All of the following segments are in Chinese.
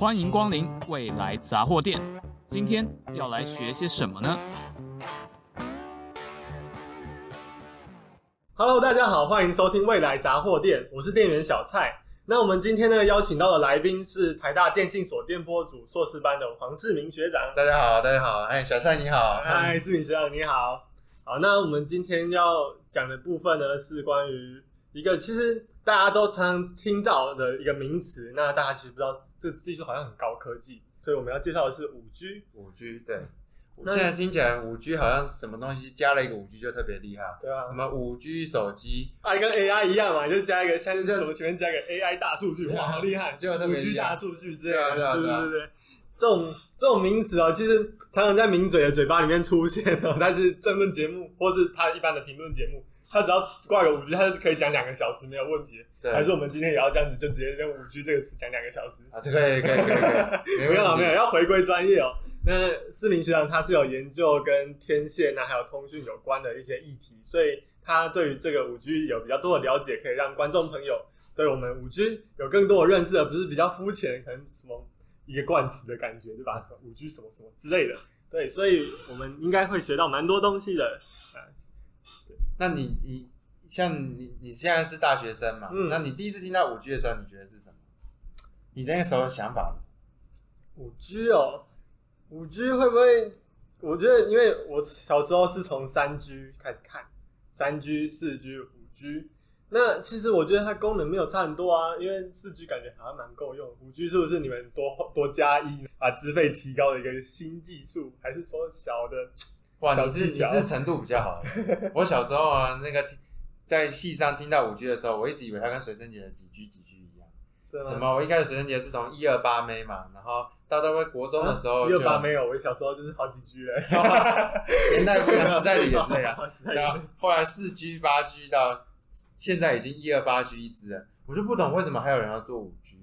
欢迎光临未来杂货店。今天要来学些什么呢？Hello，大家好，欢迎收听未来杂货店，我是店员小蔡。那我们今天呢，邀请到的来宾是台大电信所电波组硕士班的黄世明学长。大家好，大家好，哎，小蔡你好，嗨，世明学长你好。好，那我们今天要讲的部分呢，是关于一个其实大家都常常听到的一个名词，那大家其实不知道这个技术好像很高科技，所以我们要介绍的是五 G。五 G 对，现在听起来五 G 好像什么东西加了一个五 G 就特别厉害，对啊，什么五 G 手机啊，跟 AI 一样嘛，就加一个像什么前面加一个 AI 大数据，哇，好厉害，就特别大数据这样，对对对对对。这种这种名词哦，其实常常在名嘴的嘴巴里面出现哦，但是政论节目或是他一般的评论节目，他只要挂个五 G，他就可以讲两个小时没有问题。对，还是我们今天也要这样子，就直接用五 G 这个词讲两个小时啊？这可以可以可以可以，没有没有，要回归专业哦。那世明学长他是有研究跟天线啊还有通讯有关的一些议题，所以他对于这个五 G 有比较多的了解，可以让观众朋友对我们五 G 有更多的认识，而不是比较肤浅，可能什么。一个冠词的感觉，对吧？五 G 什么什么之类的，对，所以我们应该会学到蛮多东西的。对，那你你像你你现在是大学生嘛？嗯，那你第一次听到五 G 的时候，你觉得是什么？你那个时候的想法？五 G 哦，五 G 会不会？我觉得，因为我小时候是从三 G 开始看，三 G、四 G、五 G。那其实我觉得它功能没有差很多啊，因为四 G 感觉好像蛮够用，五 G 是不是你们多多加一把资费提高的一个新技术，还是说小的？哇，你是你是程度比较好。我小时候啊，那个在戏上听到五 G 的时候，我一直以为它跟随身碟的几 G 几 G 一样。什么？我一开始随身碟是从一二八 M 嘛，然后到到国中的时候就，一二八没有，我小时候就是好几 G 嘞。年代不一样，时代的眼泪啊。然后后来四 G 八 G 到。现在已经一二八 G 一支了，我就不懂为什么还有人要做五 G。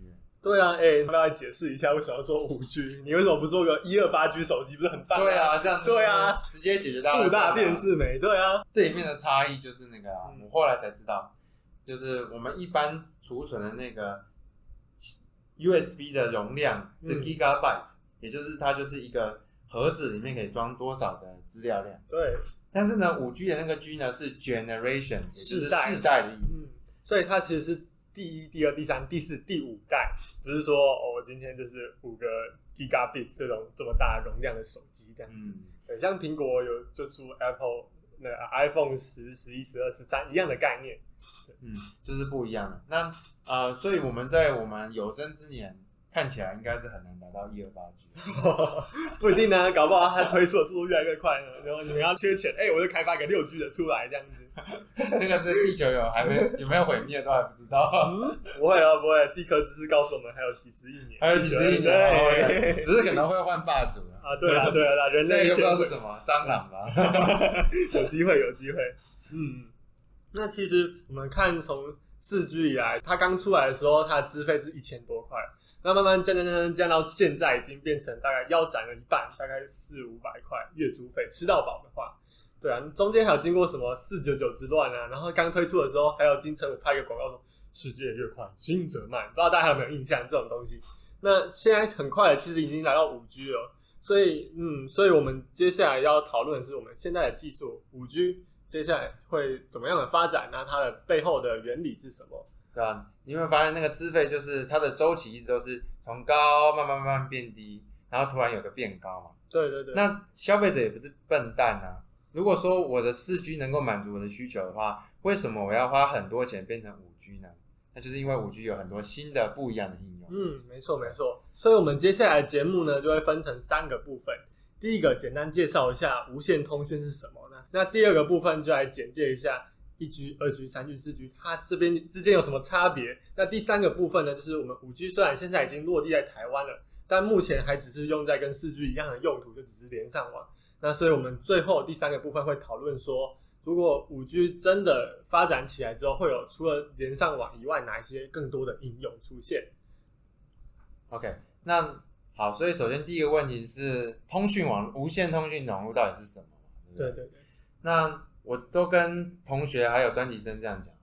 对啊，哎、欸，他来解释一下为什么要做五 G？你为什么不做个一二八 G 手机？不是很棒？对啊，这样子。对啊，直接解决到数大便是美。对啊，这里面的差异就是那个啊，我后来才知道，就是我们一般储存的那个 USB 的容量是 Gigabyte，、嗯、也就是它就是一个盒子里面可以装多少的资料量。对。但是呢，五 G 的那个 G 呢是 generation，也就是世代的意思，嗯，所以它其实是第一、第二、第三、第四、第五代，不是说哦，我今天就是五个 Gigabit 这种这么大容量的手机这样子。嗯，对，像苹果有就出 Apple 那 iPhone 十、十一、十二、十三一样的概念。嗯，这是不一样的。那呃，所以我们在我们有生之年。看起来应该是很难达到一二八 G，不一定呢，搞不好它推出的速度越来越快呢。然后你们要缺钱，哎、欸，我就开发个六 G 的出来，这样子。那个是地球有还没有没有毁灭都还不知道。嗯、不会啊，不会。地壳只是告诉我们还有几十亿年，还有几十亿年，对，只是可能会换霸主啊。对啊，对啊，人类又不知道是什么蟑螂吧？有机会，有机会。嗯，那其实我们看从四 G 以来，它刚出来的时候，它的资费是一千多块。那慢慢降降降降降到现在，已经变成大概腰斩了一半，大概四五百块月租费，吃到饱的话，对啊，中间还有经过什么四九九之乱啊，然后刚推出的时候，还有金城武拍一个广告说“世界越快，心则慢”，不知道大家有没有印象这种东西？那现在很快，其实已经来到五 G 了，所以嗯，所以我们接下来要讨论的是我们现在的技术五 G 接下来会怎么样的发展？那它的背后的原理是什么？对啊，你会发现那个资费就是它的周期一直都是从高慢慢慢慢变低，然后突然有个变高嘛。对对对。那消费者也不是笨蛋啊。如果说我的四 G 能够满足我的需求的话，为什么我要花很多钱变成五 G 呢？那就是因为五 G 有很多新的不一样的应用。嗯，没错没错。所以我们接下来节目呢，就会分成三个部分。第一个简单介绍一下无线通讯是什么呢？那第二个部分就来简介一下。一 G、二 G、三 G、四 G，它这边之间有什么差别？那第三个部分呢，就是我们五 G 虽然现在已经落地在台湾了，但目前还只是用在跟四 G 一样的用途，就只是连上网。那所以我们最后第三个部分会讨论说，如果五 G 真的发展起来之后，会有除了连上网以外，哪一些更多的应用出现？OK，那好，所以首先第一个问题是，通讯网无线通讯网络到底是什么？对，对对对，那。我都跟同学还有专题生这样讲，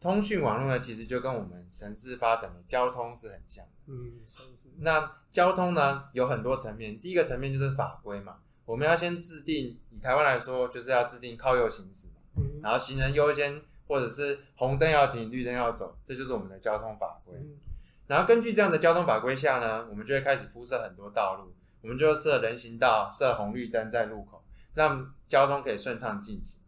通讯网络呢，其实就跟我们城市发展的交通是很像的。嗯，那交通呢，有很多层面。第一个层面就是法规嘛，我们要先制定，以台湾来说，就是要制定靠右行驶嘛，嗯，然后行人优先，或者是红灯要停，绿灯要走，这就是我们的交通法规。嗯，然后根据这样的交通法规下呢，我们就会开始铺设很多道路，我们就设人行道，设红绿灯在路口，让交通可以顺畅进行。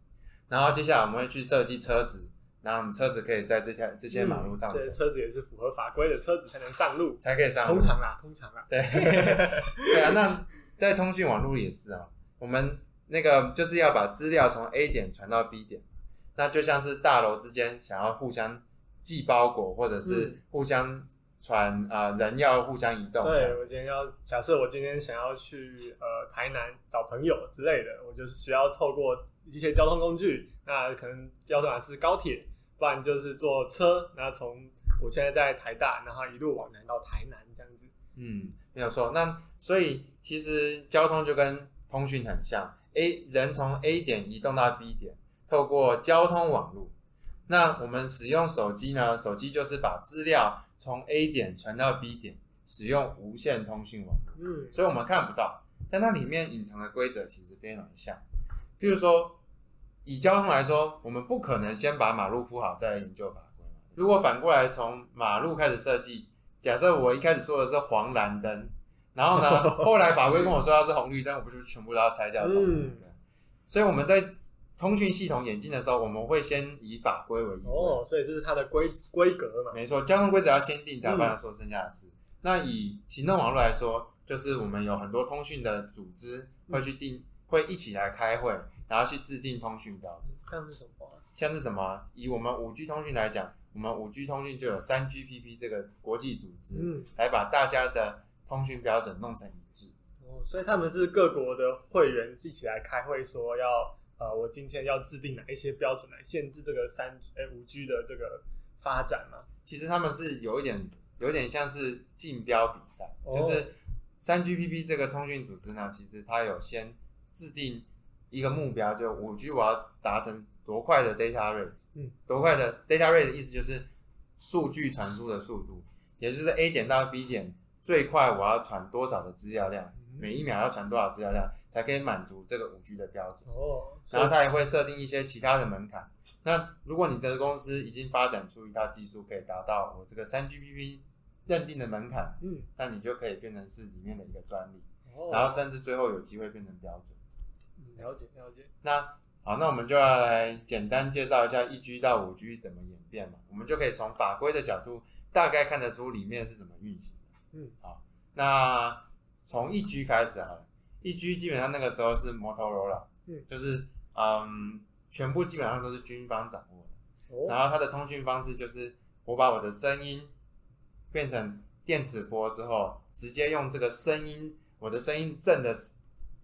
然后接下来我们会去设计车子。然后车子可以在这条这些马路上走，这车子也是符合法规的车子才能上路，才可以上路。通常啦，通常啦。对，对啊。那在通讯网络也是啊，我们那个就是要把资料从 A 点传到 B 点，那就像是大楼之间想要互相寄包裹，或者是互相传啊、人要互相移动。对，我今天要假设我今天想要去呃台南找朋友之类的，我就是需要透过一些交通工具，那可能要不然是高铁。不然就是坐车，然后从我现在在台大，然后一路往南到台南这样子。嗯，没有错。那所以其实交通就跟通讯很像，A 人从 A 点移动到 B 点，透过交通网络。那我们使用手机呢？手机就是把资料从 A 点传到 B 点，使用无线通讯网络。嗯，所以我们看不到，但它里面隐藏的规则其实非常的像。譬如说。以交通来说，我们不可能先把马路铺好再来研究法规嘛。如果反过来从马路开始设计，假设我一开始做的是黄蓝灯，然后呢，后来法规跟我说它是红绿灯，我不就全部都要拆掉？嗯。所以我们在通讯系统演进的时候，我们会先以法规为依归。哦，所以这是它的规规格嘛？没错，交通规则要先定，才有办法说剩下的事。嗯。那以行动网络来说，就是我们有很多通讯的组织会去定，会一起来开会。然后去制定通讯标准，像是什么？像是什么？以我们五 G 通讯来讲，我们五 G 通讯就有三 GPP 这个国际组织，嗯，来把大家的通讯标准弄成一致。哦，所以他们是各国的会员一起来开会，说要呃，我今天要制定哪一些标准来限制这个三诶五 G 的这个发展吗？其实他们是有一点，有一点像是竞标比赛，哦，就是三 GPP 这个通讯组织呢，其实它有先制定。一个目标就五 G，我要达成多快的 data rate，嗯，多快的 data rate 的意思就是数据传输的速度，也就是 A 点到 B 点最快我要传多少的资料量，每一秒要传多少资料量才可以满足这个五 G 的标准。哦，然后它也会设定一些其他的门槛。那如果你的公司已经发展出一套技术，可以达到我这个三 GPP 认定的门槛，嗯，那你就可以变成是里面的一个专利，哦然后甚至最后有机会变成标准。了解了解。那好，那我们就要来简单介绍一下一 G 到五 G 怎么演变嘛。我们就可以从法规的角度大概看得出里面是怎么运行。嗯，好，那从一 G 开始啊。一 G 基本上那个时候是 Motorola，嗯，就是嗯，全部基本上都是军方掌握的。哦。然后它的通讯方式就是我把我的声音变成电磁波之后，直接用这个声音，我的声音震的。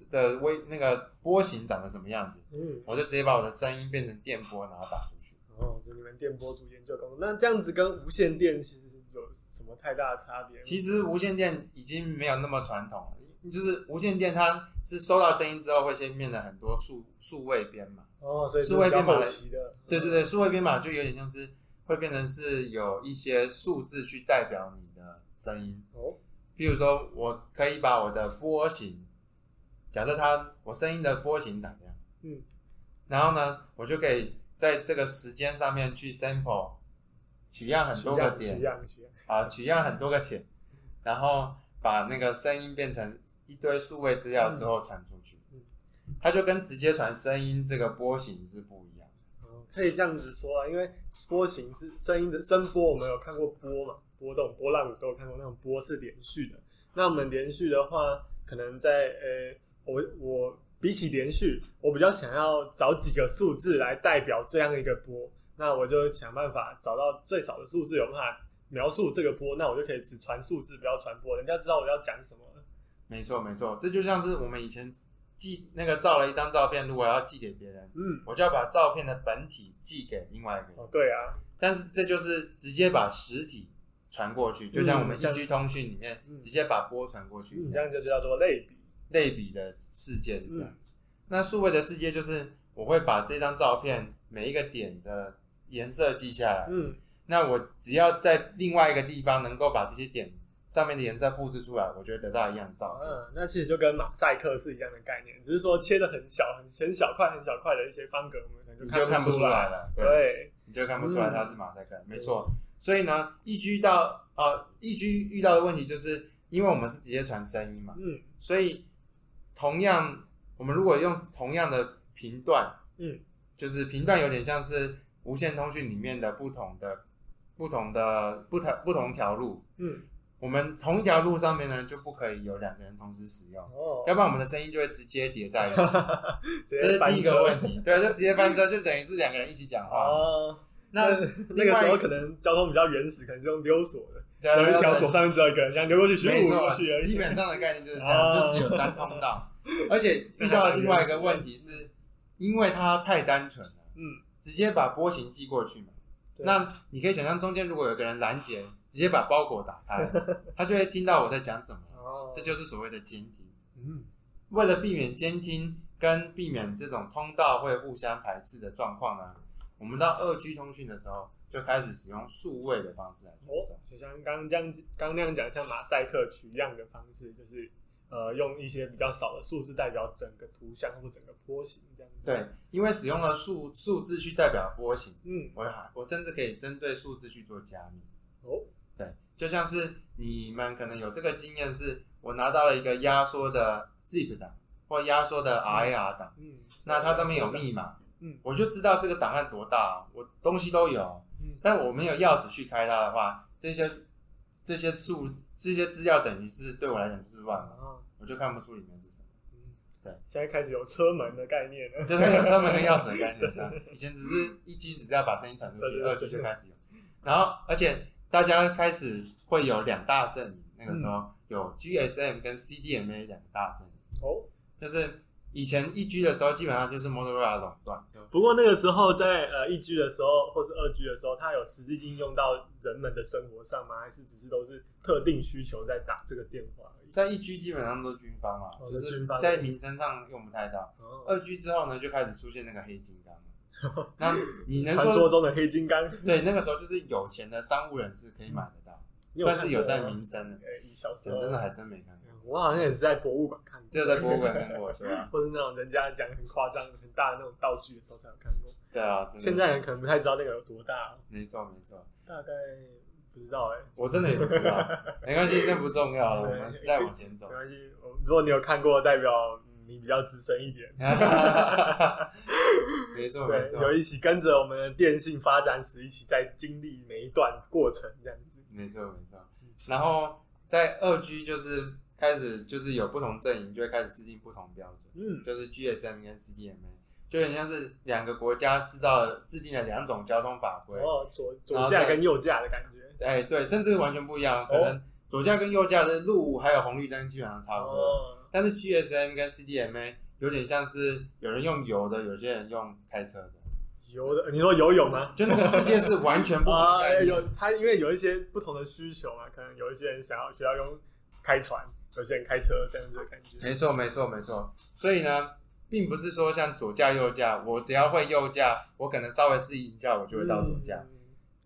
的微那个波形长得什么样子？嗯，我就直接把我的声音变成电波，然后打出去。哦，就你们电波组研究工作，那这样子跟无线电其实么太大的差别？其实无线电已经没有那么传统了，就是无线电它是收到声音之后会先变成很多数数位编码。哦，所以数位编码的，对对对，数位编码就有点像是会变成是有一些数字去代表你的声音。哦，譬如说我可以把我的波形。假设它我声音的波形长这样，嗯，然后呢，我就可以在这个时间上面去 sample 取样很多个点，取样啊，取样很多个点，然后把那个声音变成一堆数位资料之后传出去，嗯，它就跟直接传声音这个波形是不一样的。嗯，可以这样子说啊，因为波形是声音的声波，我们有看过波嘛，波动波浪都有看过，那种波是连续的。那我们连续的话，可能在呃。我我比起连续，我比较想要找几个数字来代表这样一个波，那我就想办法找到最少的数字有办法描述这个波，那我就可以只传数字，不要传波，人家知道我要讲什么了。没错没错，这就像是我们以前寄那个照了一张照片，如果要寄给别人，嗯，我就要把照片的本体寄给另外一个人。哦，对啊，但是这就是直接把实体传过去，就像我们一居通讯里面直接把波传过去，这样就叫做类比。类比的世界是这样。子，嗯、那数位的世界就是我会把这张照片每一个点的颜色记下来，嗯，那我只要在另外一个地方能够把这些点上面的颜色复制出来，我就会得到一样的照片。嗯，那其实就跟马赛克是一样的概念，只是说切的很小、很很小块、很小块的一些方格，我们可能就看不出来了。对，对你就看不出来它是马赛克，嗯、没错。所以呢，易居到呃，易居遇到的问题就是，因为我们是直接传声音嘛，嗯，所以同样，我们如果用同样的频段，嗯，就是频段有点像是无线通讯里面的不同的、不同的、不同不同条路，嗯，我们同一条路上面呢就不可以有两个人同时使用，哦，要不然我们的声音就会直接叠在一起，这是第一个问题，对，就直接翻车，就等于是两个人一起讲话，哦。那那个时候可能交通比较原始，可能是用溜索的，有一条锁上面只有一个人，这样溜过去，旋过去而已。基本上的概念就是这样，就只有单通道。而且遇到的另外一个问题是，因为它太单纯了，嗯，直接把波形寄过去嘛。那你可以想象中间如果有个人拦截，直接把包裹打开，他就会听到我在讲什么。哦，这就是所谓的监听。嗯，为了避免监听跟避免这种通道会互相排斥的状况呢，我们到二 G 通讯的时候，就开始使用数位的方式来传送，就像刚刚这样，刚那样讲，像马赛克取样的方式，就是呃，用一些比较少的数字代表整个图像或整个波形这样子。对，因为使用了数数字去代表波形，嗯，我我甚至可以针对数字去做加密。哦，对，就像是你们可能有这个经验，是我拿到了一个压缩的 zip 档或压缩的 RAR 档，嗯，那它上面有密码。嗯，我就知道这个档案多大，我东西都有，嗯，但我没有钥匙去开它的话，这些这些数这些资料等于是对我来讲就是乱了，啊，我就看不出里面是什么。嗯，对，现在开始有车门的概念了，就是有车门跟钥匙的概念。以前只是一机只是要把声音传出去，二机就开始有，然后而且大家开始会有两大阵营，那个时候有 GSM 跟 CDMA 两大阵营，哦，就是。以前一 G 的时候，基本上就是 Motorola 垄断。不过那个时候在呃一 G 的时候，或是二 G 的时候，它有实际应用到人们的生活上吗？还是只是都是特定需求在打这个电话而已？在一 G 基本上都是军方嘛，就是在民生上用不太到。二 G 之后呢，就开始出现那个黑金刚。那你能说传说中的黑金刚？对，那个时候就是有钱的商务人士可以买得到，算是有在民生的。真的还真没看过。我好像也是在博物馆看过，只有在博物馆看过，是吧？或是那种人家讲很夸张、很大的那种道具的时候才有看过。对啊，现在人可能不太知道那个有多大。没错，没错。大概不知道哎，我真的也不知道。没关系，那不重要了。我们时代往前走，没关系。如果你有看过，代表你比较资深一点。没错，没错。有一起跟着我们的电信发展史，一起在经历每一段过程，这样子。没错，没错。然后在二 G 就是。开始就是有不同阵营，就会开始制定不同标准。嗯，就是 GSM 跟 CDMA，就很像是两个国家制造制定了两种交通法规。哦，左左驾跟右驾的感觉。哎，对，甚至完全不一样。可能左驾跟右驾的路还有红绿灯基本上差不多。哦。但是 GSM 跟 CDMA 有点像是有人用油的，有些人用开车的。游的？你说游泳吗？就那个世界是完全不同的。啊，有他因为有一些不同的需求嘛，可能有一些人想要需要用开船。有些人开车这样子的感觉，没错没错没错。所以呢，并不是说像左驾右驾，我只要会右驾，我可能稍微适应一下，我就会到左驾。嗯、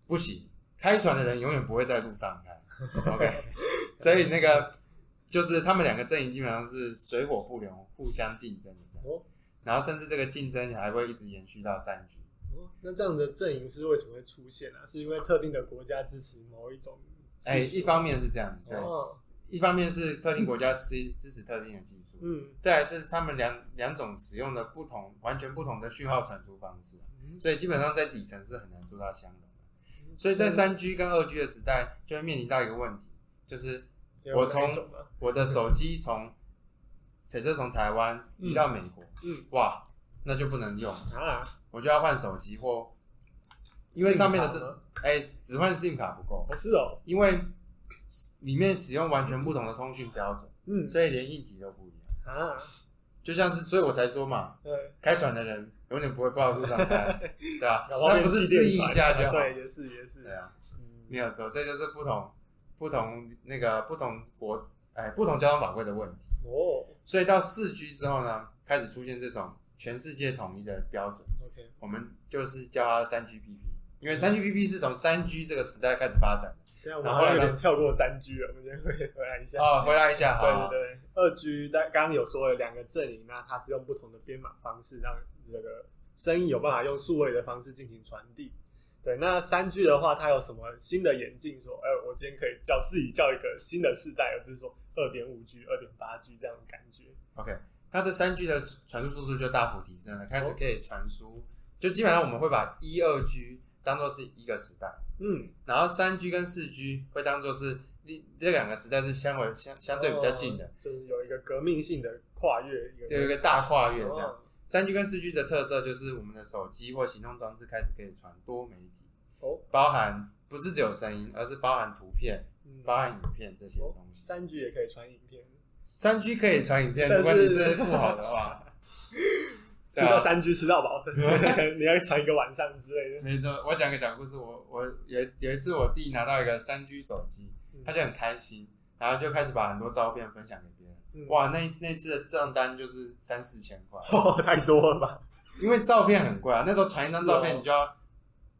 不行，开船的人永远不会在路上开。OK，所以那个就是他们两个阵营基本上是水火不容，互相竞争的这样。哦、然后甚至这个竞争还会一直延续到三 G。哦，那这样的阵营是为什么会出现啊？是因为特定的国家支持某一种？哎，一方面是这样子，对。哦一方面是特定国家支支持特定的技术，嗯，再来是他们两两种使用的不同、完全不同的讯号传输方式，所以基本上在底层是很难做到相容的。所以在三 G 跟二 G 的时代，就会面临到一个问题，就是我从我的手机从假设从台湾移到美国，嗯，哇，那就不能用啊，我就要换手机或因为上面的哎，只换 SIM 卡不够，是哦，因为。里面使用完全不同的通讯标准，嗯，所以连硬体都不一样。啊，就像是，所以我才说嘛，对，开船的人永远不会报路上开，对吧？那不是适应一下就好，对，也是也是，对啊，没有错，这就是不同不同那个不同国哎不同交通法规的问题。哦。所以到四 G 之后呢，开始出现这种全世界统一的标准，OK，我们就是叫它三 GPP。因为三 GPP 是从三 G 这个时代开始发展的。然后后来跳过三 G 了，我们先回回来一下。哦，回来一下，好。对对对，二 G，但刚刚有说了两个阵营，那它是用不同的编码方式，让这个声音有办法用数位的方式进行传递。对，那三 G 的话，它有什么新的演进？说，哎，我今天可以叫自己叫一个新的世代，而不是说二点五 G、二点八 G 这样的感觉。OK，它的三 G 的传输速度就大幅提升了，开始可以传输。就基本上我们会把一二 G 当做是一个时代，嗯，然后三 G 跟四 G 会当做是这两个时代是相为相相对比较近的，哦，就是有一个革命性的跨越，有一个大跨越这样。三 G 跟四 G 的特色就是我们的手机或行动装置开始可以传多媒体，哦，包含不是只有声音，而是包含图片，嗯，包含影片这些东西。三 G 也可以传影片，三 G 可以传影片，如果你是不好的话。吃到三 G 吃到饱，你要传一个晚上之类的。没错，我讲个小故事。我我有有一次，我弟拿到一个三 G 手机，他就很开心，然后就开始把很多照片分享给别人。嗯、哇，那那次的账单就是三四千块，哦，太多了吧？因为照片很贵啊，那时候传一张照片，你就要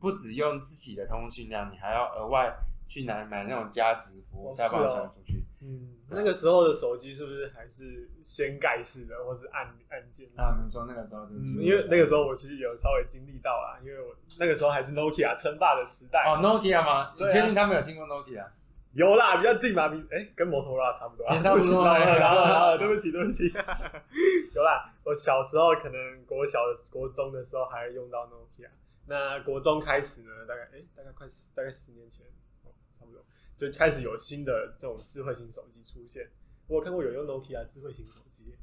不只用自己的通讯量，你还要额外去拿买那种加值服务，才把它传出去。嗯，那个时候的手机是不是还是掀盖式的，或是按按键啊？没错，那个时候就、嗯，因为那个时候我其实有稍微经历到啊，因为我那个时候还是 Nokia、ok、称霸的时代。哦，Nokia、吗？啊、你确定他们有听过 Nokia？、有啦，比较近嘛，比哎、欸、跟摩托罗拉差不多。差不多。然后然后对不起 对不起，有啦，我小时候可能国小的国中的时候还用到 Nokia，、那国中开始呢，大概哎、欸、大概快十大概十年前。就开始有新的这种智慧型手机出现。我有看过有用 Nokia、ok、智慧型手机，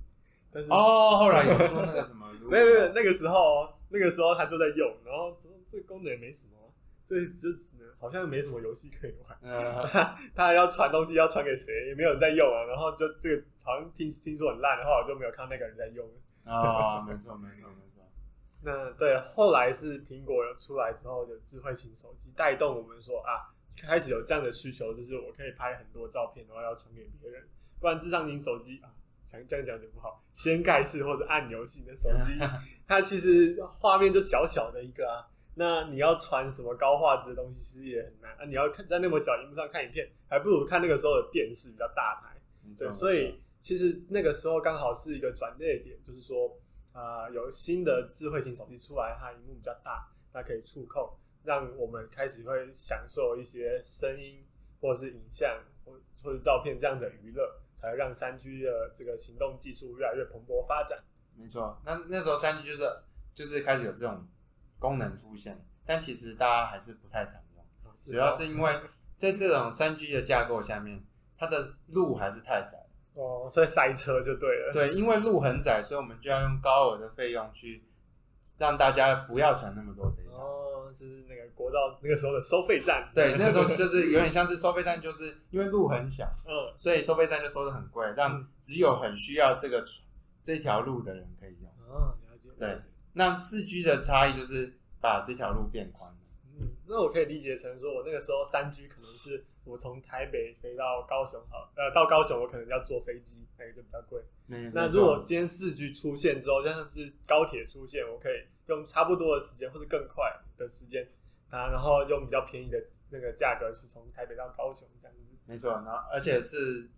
但是哦，后来有出那个什么？没 有没有，那个时候那个时候他就在用，然后说这个功能也没什么，这就只能好像没什么游戏可以玩。嗯，他 他要传东西要传给谁，也没有人在用啊。然后就这个好像听听说很烂，然后我就没有看到那个人在用。啊、哦，没错没错没错。那对，后来是苹果有出来之后的智慧型手机带动我们说啊。开始有这样的需求，就是我可以拍很多照片，然后要传给别人。不然智障型手机啊，想这样讲就不好。掀盖式或者按钮型的手机，它其实画面就小小的一个啊。那你要传什么高画质的东西，其实也很难啊。你要看在那么小荧幕上看影片，还不如看那个时候的电视比较大台。对，所以其实那个时候刚好是一个转捩点，就是说啊、呃，有新的智慧型手机出来，它荧幕比较大，它可以触控。让我们开始会享受一些声音，或者是影像，或或者照片这样的娱乐，才会让三 G 的这个行动技术越来越蓬勃发展。没错，那那时候三 G 就是就是开始有这种功能出现，但其实大家还是不太常用，主要是因为在这种三 G 的架构下面，它的路还是太窄哦，所以塞车就对了。对，因为路很窄，所以我们就要用高额的费用去让大家不要传那么多的。就是那个国道那个时候的收费站，对，那时候就是有点像是收费站，就是因为路很小，嗯，所以收费站就收的很贵，让只有很需要这个这条路的人可以用。哦，了解。对，那四 G 的差异就是把这条路变宽了。嗯，那我可以理解成说，我那个时候三 G 可能是我从台北飞到高雄，好，呃，到高雄我可能要坐飞机，那个就比较贵。嗯，那如果今天四 G 出现之后，像是高铁出现，我可以用差不多的时间或者更快的时间啊，然后用比较便宜的那个价格去从台北到高雄这样子。没错，然后而且是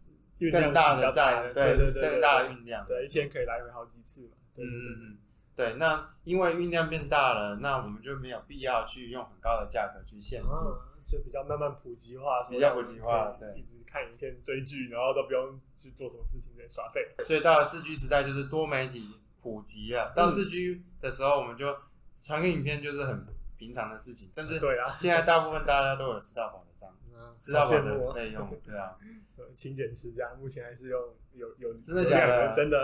更大的站，对对对，更大的运量，对，一天可以来回好几次嘛。对对对。嗯嗯。对，那因为运量变大了，那我们就没有必要去用很高的价格去限制，啊、就比较慢慢普及化，比较普及化，对，一直看影片追剧，然后都不用去做什么事情在耍废。所以到了四 G 时代，就是多媒体普及了。到四 G 的时候，我们就传个影片就是很平常的事情，甚至对啊，现在大部分大家都有吃到饱的账，嗯、吃到饱的费用，对啊。勤俭持家，目前还是用有有真的假的？真的，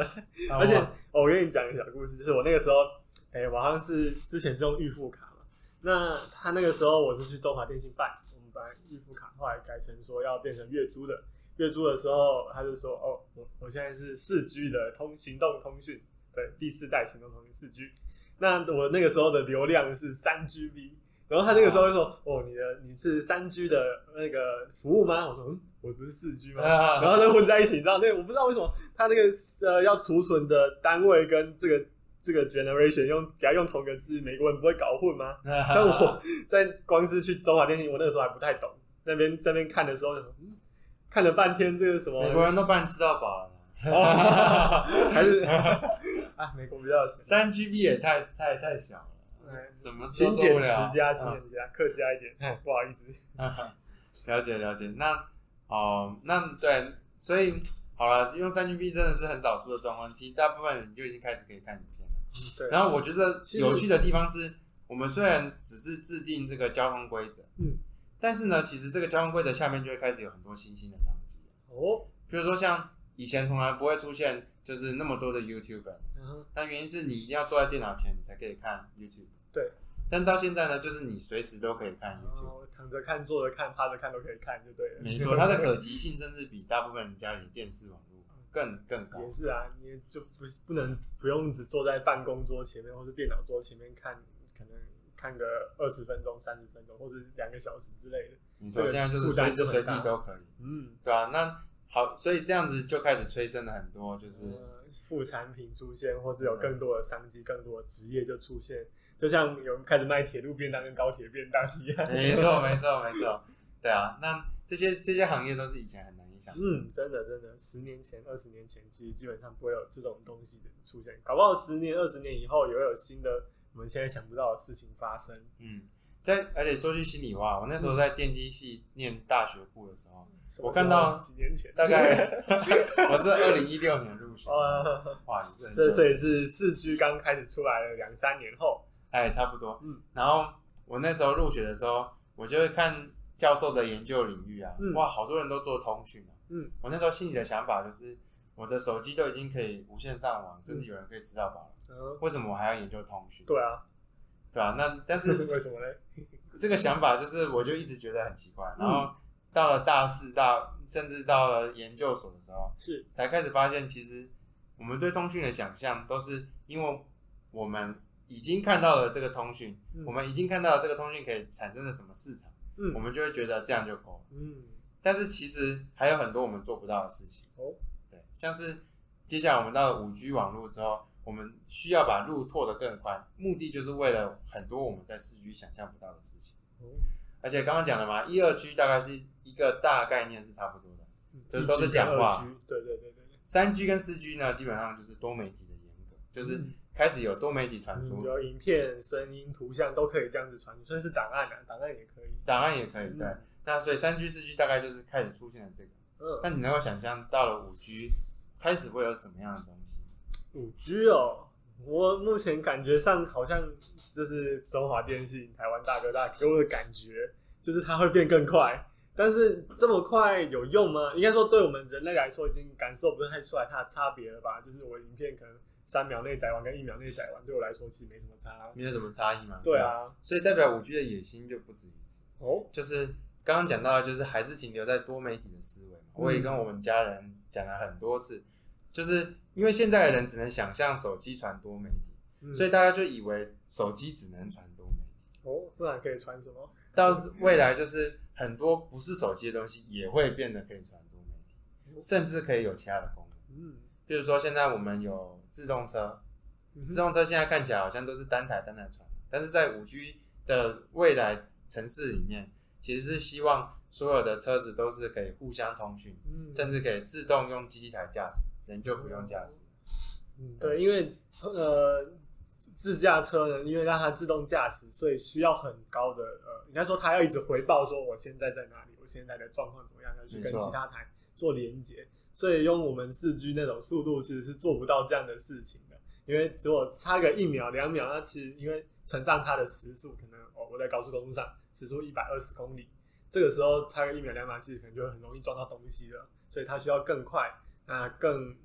而且我跟你讲一个小故事，就是我那个时候，哎，我好像是之前是用预付卡嘛，那他那个时候我是去中华电信办，我们把预付卡后来改成说要变成月租的，月租的时候他就说，哦，我我现在是四 G 的通行动通讯，对，第四代行动通讯四 G，那我那个时候的流量是三 GB。然后他那个时候就说：“哦，你的你是三 G 的那个服务吗？”我说：“嗯，我不是四 G 吗？”啊、然后就混在一起，你知道？那、我不知道为什么他那个呃要储存的单位跟这个这个 generation 用给他用同个字，美国人不会搞混吗？像我在光是去中华电信，我那个时候还不太懂，那边在那边看的时候，嗯，看了半天这个什么，美国人都帮你吃到饱了，还是啊，美国比较三 GB 也太太太小了，怎么勤俭持家，勤俭持家，客家一点，不好意思，了解了解，那哦，那对，所以。好了，用三 GB 真的是很少数的状况，其实大部分人就已经开始可以看影片了。嗯、对。然后我觉得有趣的地方是，我们虽然只是制定这个交通规则，嗯，但是呢，其实这个交通规则下面就会开始有很多新兴的商机。哦。比如说像以前从来不会出现就是那么多的 YouTuber，嗯，但原因是你一定要坐在电脑前你才可以看 YouTube。对。但到现在呢，就是你随时都可以看 YouTube。哦躺着看、坐着看、趴着看都可以看，就对了。没错，它的可及性甚至比大部分人家里的电视网络更更高。也是啊，你就不不能不用只坐在办公桌前面或是电脑桌前面看，可能看个二十分钟、三十分钟或者两个小时之类的。你说现在就是随时随地都可以，嗯，对啊。那好，所以这样子就开始催生了很多，就是、呃、副产品出现，或是有更多的商机、更多的职业就出现。就像有人开始卖铁路便当跟高铁便当一样，没错没错没错，对啊，那这些这些行业都是以前很难以想象。嗯，真的真的，十年前、二十年前，其实基本上不会有这种东西的出现。搞不好十年、二十年以后，也会有新的我们现在想不到的事情发生。嗯，在而且说句心里话，我那时候在电机系念大学部的时候，嗯、我看到几年前，大概 我是二零一六年入学，哇，你是很这所以是四 G 刚开始出来了两三年后。哎，差不多。嗯，然后我那时候入学的时候，我就会看教授的研究领域啊，嗯、哇，好多人都做通讯啊。嗯，我那时候心里的想法就是，我的手机都已经可以无线上网，嗯、甚至有人可以吃到饱了，嗯、为什么我还要研究通讯？对啊，对啊。那但是为什么呢？这个想法就是，我就一直觉得很奇怪。然后到了大四、大，甚至到了研究所的时候，是才开始发现，其实我们对通讯的想象都是因为我们。已经看到了这个通讯，嗯、我们已经看到了这个通讯可以产生了什么市场，嗯、我们就会觉得这样就够了。嗯，但是其实还有很多我们做不到的事情。哦，对，像是接下来我们到了五 G 网络之后，我们需要把路拓得更宽，目的就是为了很多我们在四 G 想象不到的事情。哦，而且刚刚讲了嘛，一二 G 大概是一个大概念是差不多的，嗯、就是都是讲话。对对对对。三 G 跟四 G 呢，基本上就是多媒体的严格，就是。嗯开始有多媒体传输，有影片、声音、图像都可以这样子传输，甚至是档案啊，档案也可以，档案也可以。对，那所以三 G、四 G 大概就是开始出现了这个。嗯，那你能够想象到了五 G 开始会有什么样的东西？五 G 哦，我目前感觉上好像就是中华电信、台湾大哥大给我的感觉，就是它会变更快。但是这么快有用吗？应该说，对我们人类来说，已经感受不太出来它的差别了吧？就是我影片可能。三秒内载完跟一秒内载完，对我来说其实没什么差，没有什么差异嘛。对啊，所以代表五 G 的野心就不止于此。哦，就是刚刚讲到的，就是还是停留在多媒体的思维嘛。我也跟我们家人讲了很多次，就是因为现在的人只能想象手机传多媒体，所以大家就以为手机只能传多媒体。哦，不然可以传什么？到未来就是很多不是手机的东西也会变得可以传多媒体，甚至可以有其他的功能。嗯，比如说现在我们有。自动车，自动车现在看起来好像都是单台单台传，但是在五 G 的未来城市里面，其实是希望所有的车子都是可以互相通讯，嗯、甚至可以自动用机器台驾驶，人就不用驾驶。嗯，对，因为呃，自驾车呢，因为让它自动驾驶，所以需要很高的呃，应该说它要一直回报说我现在在哪里，我现在的状况怎么样，要去跟其他台做连接。所以用我们四 G 那种速度，其实是做不到这样的事情的。因为如果差个一秒两秒，那其实因为乘上它的时速，可能哦，我在高速公路上时速一百二十公里，这个时候差个一秒两秒，其实可能就会很容易撞到东西了。所以它需要更快，那更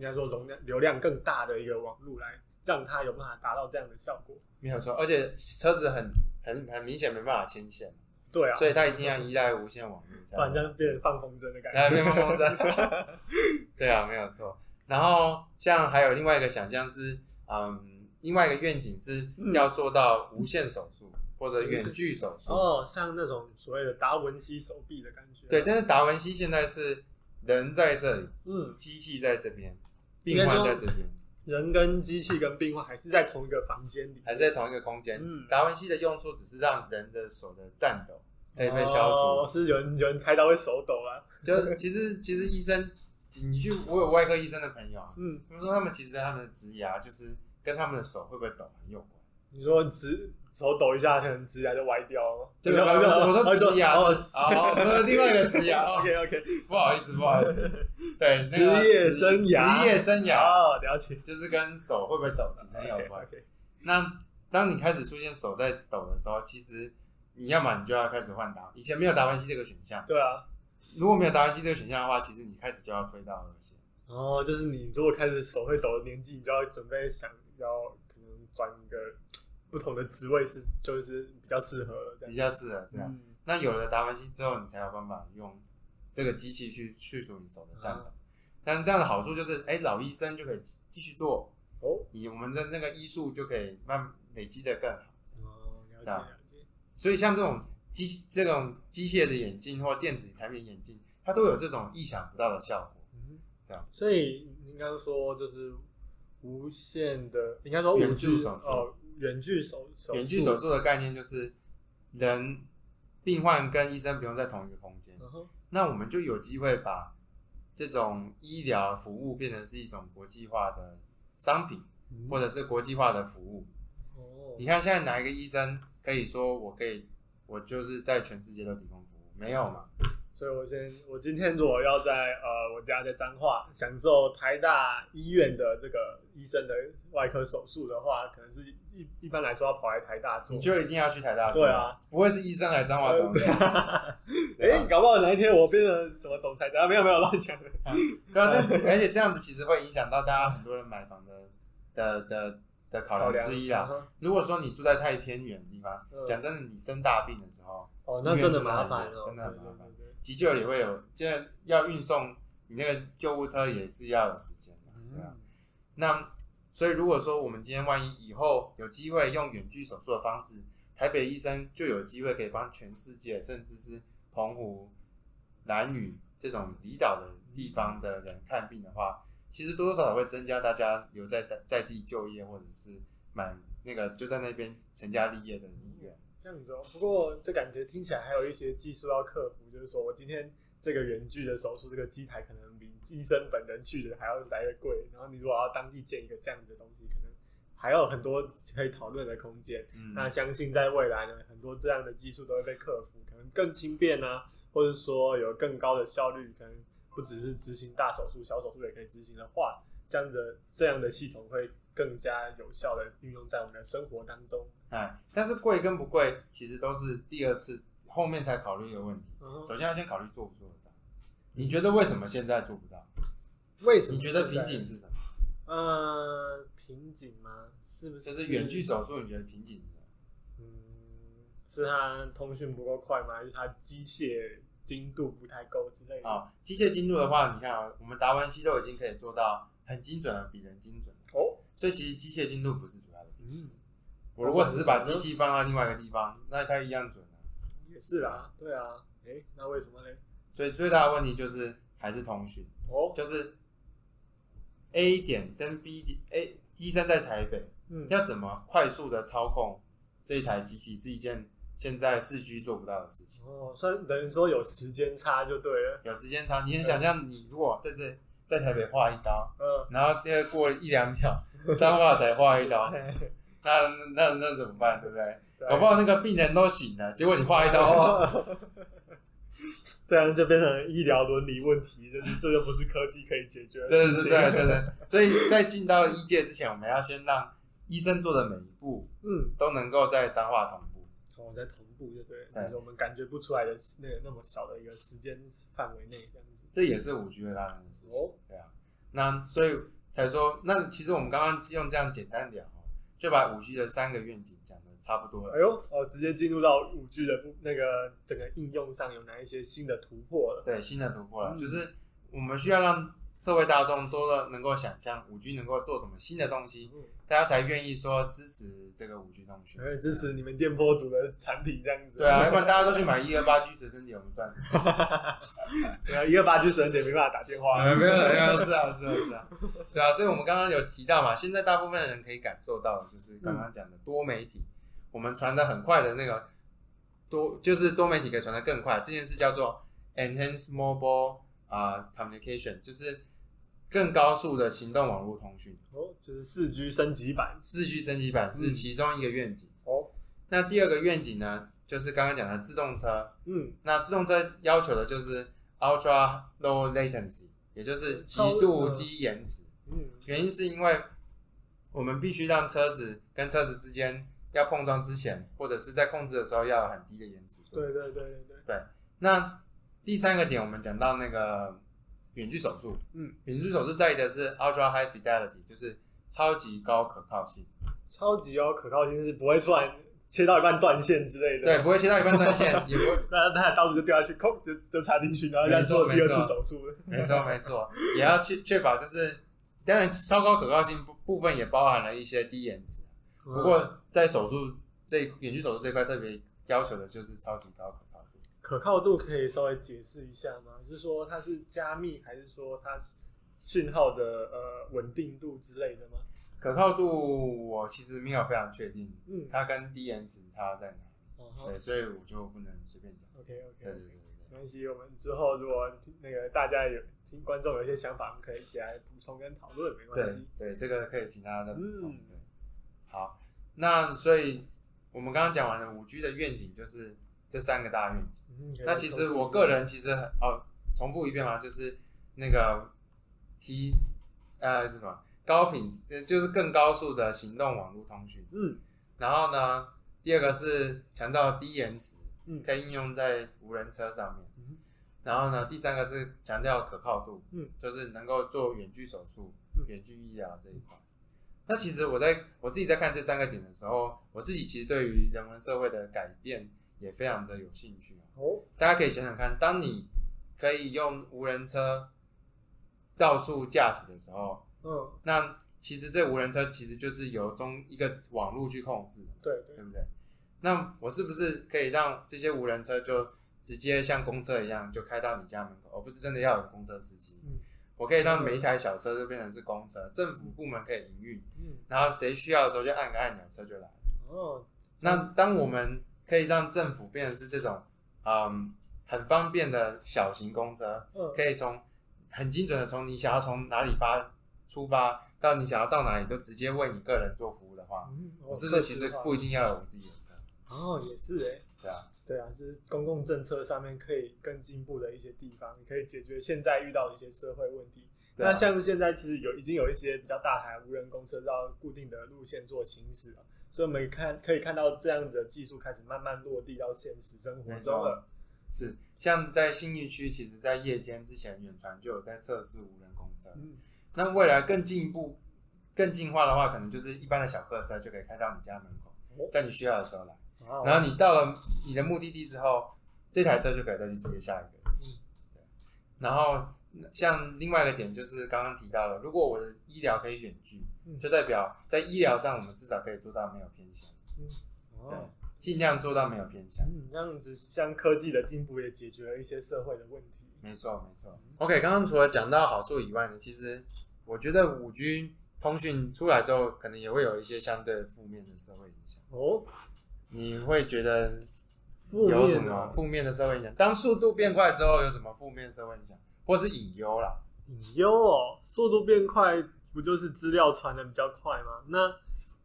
应该说容量流量更大的一个网络来让它有办法达到这样的效果。没有错，而且车子很很很明显没办法牵线。对啊，所以它一定要依赖无线网络，不然这样变成放风筝的感觉。来变放风筝，对啊，没有错。然后像还有另外一个想象是，嗯，另外一个愿景是要做到无线手术、嗯、或者远距手术。哦，像那种所谓的达文西手臂的感觉。对，但是达文西现在是人在这里，嗯，机器在这边，病患在这边。人跟机器跟病患还是在同一个房间里，还是在同一个空间。嗯，达文西的用处只是让人的手的颤抖可以被消除。哦，是有人有人开刀会手抖啊？就其实其实医生，你去我有外科医生的朋友，嗯，他们说他们其实他们的职牙就是跟他们的手会不会抖很有关。你说指手抖一下，可能指甲就歪掉了。对，我说指甲是哦，不是另外一个指甲。OK OK，不好意思，不好意思。对，职业生涯，职业生涯哦，了解，就是跟手会不会抖其实很有关。那当你开始出现手在抖的时候，其实你要么你就要开始换达，以前没有达文西这个选项。对啊，如果没有达文西这个选项的话，其实你开始就要推到二线。哦，就是你如果开始手会抖的年纪，你就要准备想要可能转一个。不同的职位是就是比较适合了，比较适合对啊。嗯、那有了达文西之后，你才有办法用这个机器去去除你手的颤抖。啊、但这样的好处就是，哎、欸，老医生就可以继续做哦，以我们的那个医术就可以慢慢累积的更好。哦，了解了解。所以像这种机这种机械的眼镜或电子产品眼镜，它都有这种意想不到的效果。嗯，这样。所以您刚刚说就是无限的，应该说远距手术。哦远距手远距手术的概念就是，人病患跟医生不用在同一个空间，嗯、那我们就有机会把这种医疗服务变成是一种国际化的商品，嗯、或者是国际化的服务。哦，你看现在哪一个医生可以说我可以，我就是在全世界都提供服务？没有嘛？所以我先，我今天如果要在呃我家在彰化享受台大医院的这个医生的外科手术的话，可能是一一般来说要跑来台大做，你就一定要去台大做。对啊，不会是医生来彰化总裁。哎，搞不好哪一天我变成什么总裁？啊，没有没有乱讲的。对啊，而且这样子其实会影响到大家很多人买房的的的的考量之一啊。如果说你住在太偏远的地方，讲真的，你生大病的时候，哦，那真的麻烦真的很麻烦。急救也会有，这样要运送你那个救护车也是要有时间的，对啊。那所以如果说我们今天万一以后有机会用远距手术的方式，台北医生就有机会可以帮全世界，甚至是澎湖、南屿这种离岛的地方的人看病的话，其实多多少少会增加大家留在在地就业，或者是买那个就在那边成家立业的意愿。这样子哦，不过这感觉听起来还有一些技术要克服，就是说我今天这个远距的手术，这个机台可能比医生本人去的还要来的贵，然后你如果要当地建一个这样子的东西，可能还有很多 可以讨论的空间。嗯，那相信在未来呢，很多这样的技术都会被克服，可能更轻便啊，或者说有更高的效率，可能不只是执行大手术，小手术也可以执行的话，这样的这样的系统会更加有效的运用在我们的生活当中。哎，但是贵跟不贵，其实都是第二次后面才考虑一个问题。嗯、首先要先考虑做不做得到。你觉得为什么现在做不到？为什么？你觉得瓶颈是什么？呃，瓶颈吗？是不是？就是远距手术，你觉得瓶颈是什么？嗯，是它通讯不够快吗？还是它机械精度不太够之类的？啊，机械精度的话，你看啊，我们达文西都已经可以做到很精准的，比人精准哦。所以其实机械精度不是主要的。嗯。我如果只是把机器放到另外一个地方，那它一样准啊。也是啦，对啊。哎、欸，那为什么呢？所以最大的问题就是还是通讯哦，就是 A 点跟 B 点，A 医生在台北，嗯，要怎么快速的操控这一台机器，是一件现在四 G 做不到的事情。哦，所以等于说有时间差就对了。有时间差，你先想象，你如果在这在台北画一刀，嗯，然后第二过了一两秒，彰化才画一刀。那那那怎么办？对不对？对搞不好那个病人都醒了，结果你画一刀，这样就变成医疗伦理问题，就是这就不是科技可以解决的。对对对对对。所以在进到医界之前，我们要先让医生做的每一步，嗯，都能够在脏话同步。哦，在同步就对，就是我们感觉不出来的那个那么小的一个时间范围内这样子。这也是五 G 会发生的事情。哦，对啊。那所以才说，那其实我们刚刚用这样简单聊。就把五 G 的三个愿景讲的差不多了。哎呦，哦，直接进入到五 G 的那个整个应用上有哪一些新的突破了？对，新的突破了，嗯、就是我们需要让社会大众多了能够想象五 G 能够做什么新的东西，大家才愿意说支持这个五 G 通讯，支持你们电波组的产品这样子。对啊，要不然大家都去买一二八 G 随身碟，我们赚什么？对啊，一二八 G 随身碟没办法打电话。没有没有，是啊是啊是啊，对啊，所以我们刚刚有提到嘛，现在大部分的人可以感受到的就是刚刚讲的多媒体，我们传的很快的那个多，就是多媒体可以传的更快，这件事叫做 enhanced mobile 啊 communication，就是。更高速的行动网络通讯哦，就是四 G 升级版。四 G 升级版是其中一个愿景哦。那第二个愿景呢，就是刚刚讲的自动车。嗯，那自动车要求的就是 ultra low latency，也就是极度低延迟。嗯，原因是因为我们必须让车子跟车子之间要碰撞之前，或者是在控制的时候要有很低的延迟。对对对对对。对，那第三个点，我们讲到那个。远距手术，嗯，远距手术在意的是 ultra high fidelity，就是超级高可靠性。超级高可靠性是不会突然切到一半断线之类的，对，不会切到一半断线，也不会，那那刀子就掉下去，空就就插进去，然后再做第二次手术。没错没错，也要确确保就是，当然超高可靠性部部分也包含了一些低延迟，嗯、不过在手术这远距手术这块特别要求的就是超级高可靠度。可靠度可以稍微解释一下吗？就是说它是加密，还是说它讯号的呃稳定度之类的吗？可靠度我其实没有非常确定，嗯，它跟低延迟差在哪里？哦、对，所以我就不能随便讲。OK OK，对对对对，没关系。我们之后如果那个大家有听观众有一些想法，我们可以一起来补充跟讨论，没关系。对，对，这个可以请大家再补充。嗯、对，好，那所以我们刚刚讲完了五 G 的愿景，就是这三个大愿景。那其实我个人其实很哦，重复一遍嘛，就是那个提呃是什么高品质，就是更高速的行动网络通讯。嗯，然后呢，第二个是强调低延迟，嗯，可以应用在无人车上面。嗯，然后呢，第三个是强调可靠度，嗯，就是能够做远距手术、嗯、远距医疗这一块。那其实我在我自己在看这三个点的时候，我自己其实对于人文社会的改变。也非常的有兴趣哦，大家可以想想看，当你可以用无人车到处驾驶的时候，嗯，那其实这无人车其实就是由中一个网络去控制，对对，对不对？那我是不是可以让这些无人车就直接像公车一样，就开到你家门口，而不是真的要有公车司机？嗯，我可以让每一台小车都变成是公车，政府部门可以营运，嗯，然后谁需要的时候就按个按钮，车就来了。哦，那当我们可以让政府变成是这种，嗯，很方便的小型公车，嗯，可以从很精准的从你想要从哪里发出发到你想要到哪里都直接为你个人做服务的话，嗯，我是不是其实不一定要有我自己的车？哦，也是哎，对啊，对啊，就是公共政策上面可以更进步的一些地方，你可以解决现在遇到的一些社会问题。啊、那像是现在其实有已经有一些比较大台无人公车到固定的路线做行驶了。所以我们看可以看到这样的技术开始慢慢落地到现实生活中了。是，像在新义区，其实在夜间之前，远传就有在测试无人公车。嗯，那未来更进一步、更进化的话，可能就是一般的小客车就可以开到你家门口，哦、在你需要的时候来。哦、然后你到了你的目的地之后，这台车就可以再去接下一个。嗯，对。然后像另外一个点就是刚刚提到了，如果我的医疗可以远距。就代表在医疗上，我们至少可以做到没有偏向，嗯，哦，对，尽量做到没有偏向。嗯，这样子，像科技的进步也解决了一些社会的问题。没错，没错。OK，刚刚除了讲到好处以外呢，其实我觉得五 G 通讯出来之后，可能也会有一些相对负面的社会影响。哦，你会觉得有什么负面的社会影响？当速度变快之后，有什么负面社会影响，或是隐忧啦？隐忧哦，速度变快。不就是资料传的比较快吗？那，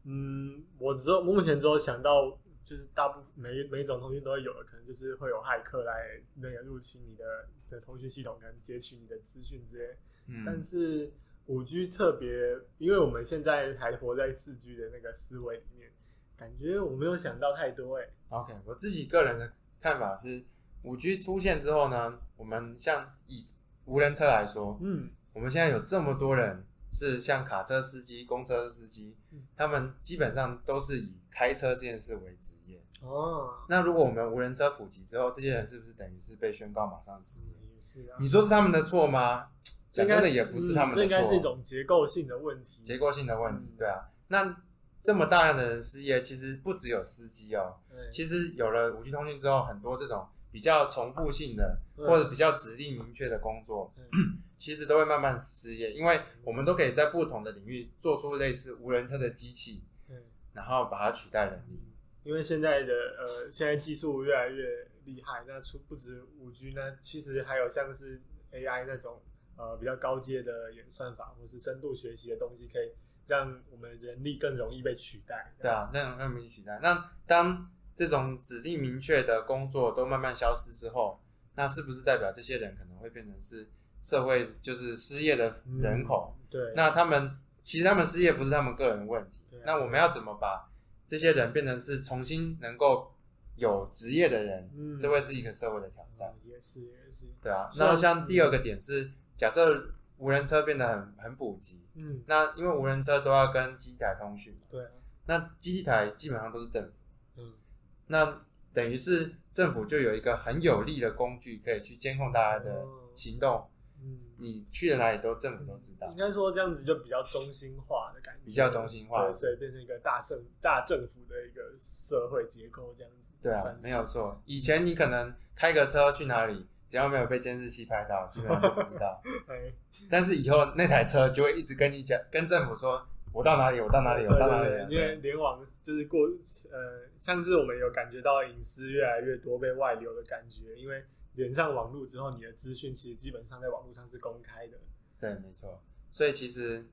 嗯，我只有目前只有想到，就是大部每每种通讯都会有的，可能就是会有骇客来那个入侵你的的通讯系统，可能截取你的资讯之类。嗯，但是五 G 特别，因为我们现在还活在四 G 的那个思维里面，感觉我没有想到太多。哎，OK，我自己个人的看法是，五 G 出现之后呢，我们像以无人车来说，嗯，我们现在有这么多人。是像卡车司机、公车司机，他们基本上都是以开车这件事为职业。哦，那如果我们无人车普及之后，这些人是不是等于是被宣告马上失业？是啊。你说是他们的错吗？讲真的也不是他们的错，嗯、这应该是一种结构性的问题。结构性的问题，对啊。那这么大量的人失业，其实不只有司机哦，其实有了 5G 通讯之后，很多这种比较重复性的或者比较指令明确的工作，其实都会慢慢失业，因为我们都可以在不同的领域做出类似无人车的机器，然后把它取代人力。因为现在的呃，现在技术越来越厉害，那除不止五 G 呢其实还有像是 AI 那种呃比较高阶的演算法，或是深度学习的东西，可以让我们人力更容易被取代。对啊，那种更容易取代。那当这种指令明确的工作都慢慢消失之后，那是不是代表这些人可能会变成是社会就是失业的人口？嗯、对，那他们其实他们失业不是他们个人的问题。啊、那我们要怎么把这些人变成是重新能够有职业的人，嗯，这会是一个社会的挑战。也是也是，对啊。那像第二个点是，假设无人车变得很很普及，嗯，那因为无人车都要跟基地台通讯，对，那基地台基本上都是政府，嗯，那等于是政府就有一个很有力的工具可以去监控大家的行动。嗯，你去了哪里都政府都知道。应该说这样子就比较中心化的感觉，比较中心化，对，所以变成一个大政大政府的一个社会结构这样子。对啊，没有错。以前你可能开个车去哪里，只要没有被监视器拍到，基本上就不知道。但是以后那台车就会一直跟你讲，跟政府说，我到哪里，我到哪里，我到哪里。因为联网就是过，呃，像是我们有感觉到隐私越来越多被外流的感觉，因为。连上网络之后，你的资讯其实基本上在网络上是公开的。对，没错。所以其实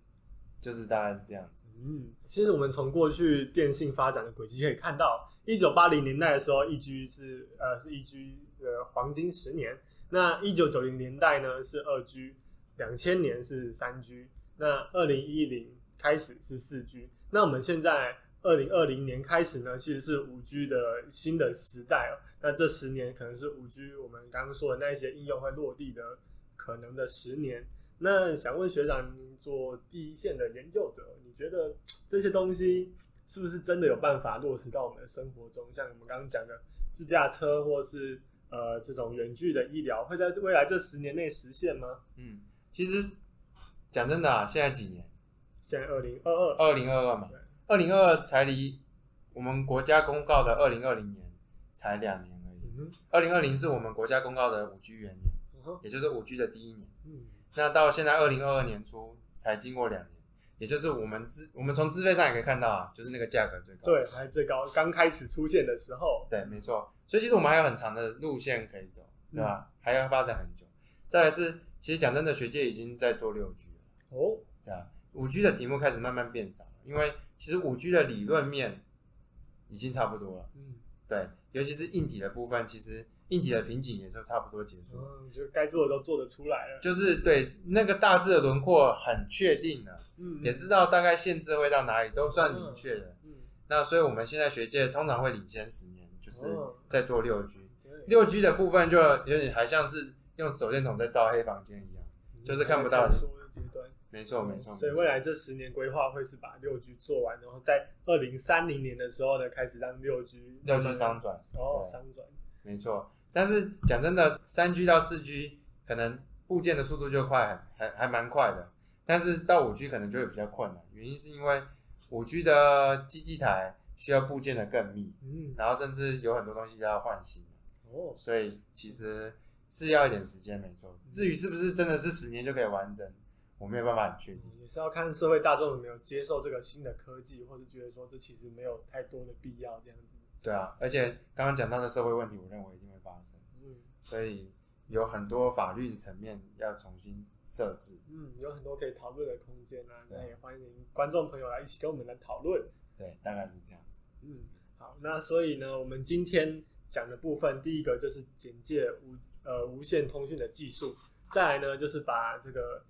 就是大概是这样子。嗯，其实我们从过去电信发展的轨迹可以看到，一九八零年代的时候，一 G 是呃是一 G 的黄金十年。那一九九零年代呢是二 G，两千年是三 G，那二零一零开始是四 G。那我们现在。二零二零年开始呢，其实是五 G 的新的时代哦。那这十年可能是五 G 我们刚刚说的那一些应用会落地的可能的十年。那想问学长，您做第一线的研究者，你觉得这些东西是不是真的有办法落实到我们的生活中？像我们刚刚讲的自驾车，或是呃这种远距的医疗，会在未来这十年内实现吗？嗯，其实讲真的啊，现在几年？现在二零二二，二零二二嘛。二零二二才离我们国家公告的二零二零年才两年而已。二零二零是我们国家公告的五 G 元年，也就是五 G 的第一年。嗯、那到现在二零二二年初才经过两年，也就是我们资我们从资费上也可以看到啊，就是那个价格最高，对，还最高，刚开始出现的时候。对，没错。所以其实我们还有很长的路线可以走，对吧？嗯、还要发展很久。再来是，其实讲真的，学界已经在做六 G 了。哦，对啊，五 G 的题目开始慢慢变少了，因为。其实五 G 的理论面已经差不多了，嗯，对，尤其是硬体的部分，其实硬体的瓶颈也是差不多结束，嗯，就该做的都做得出来了，就是对那个大致的轮廓很确定了，嗯，也知道大概限制会到哪里，都算明确的，嗯，那所以我们现在学界通常会领先十年，就是在做六 G，六 G 的部分就有点还像是用手电筒在照黑房间一样，就是看不到。没错，没错。所以未来这十年规划会是把六 G 做完，然后在二零三零年的时候呢，开始让六 G 六 G 商转哦，商转。没错，但是讲真的，三 G 到四 G 可能部件的速度就快，还还蛮快的。但是到五 G 可能就会比较困难，原因是因为五 G 的基地台需要部件的更密，嗯，然后甚至有很多东西要换新哦，所以其实是要一点时间，没错。至于是不是真的是十年就可以完整？我没有办法很确定，也是要看社会大众有没有接受这个新的科技，或者觉得说这其实没有太多的必要这样子。对啊，而且刚刚讲到的社会问题，我认为一定会发生。嗯，所以有很多法律的层面要重新设置。嗯，有很多可以讨论的空间啊，那也欢迎观众朋友来一起跟我们来讨论。对，大概是这样子。嗯，好，那所以呢，我们今天讲的部分，第一个就是简介无呃无线通讯的技术，再来呢就是把这个。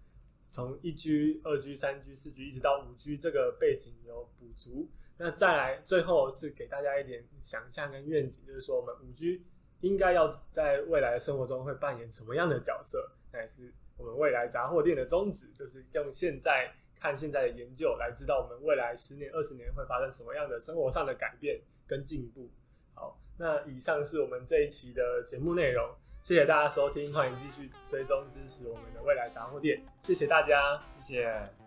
从一 G、二 G、三 G、四 G 一直到五 G 这个背景有补足，那再来最后是给大家一点想象跟愿景，就是说我们五 G 应该要在未来的生活中会扮演什么样的角色？那也是我们未来杂货店的宗旨，就是用现在看现在的研究来知道我们未来十年、二十年会发生什么样的生活上的改变跟进步。好，那以上是我们这一期的节目内容。谢谢大家收听，欢迎继续追踪支持我们的未来杂货店，谢谢大家，谢谢。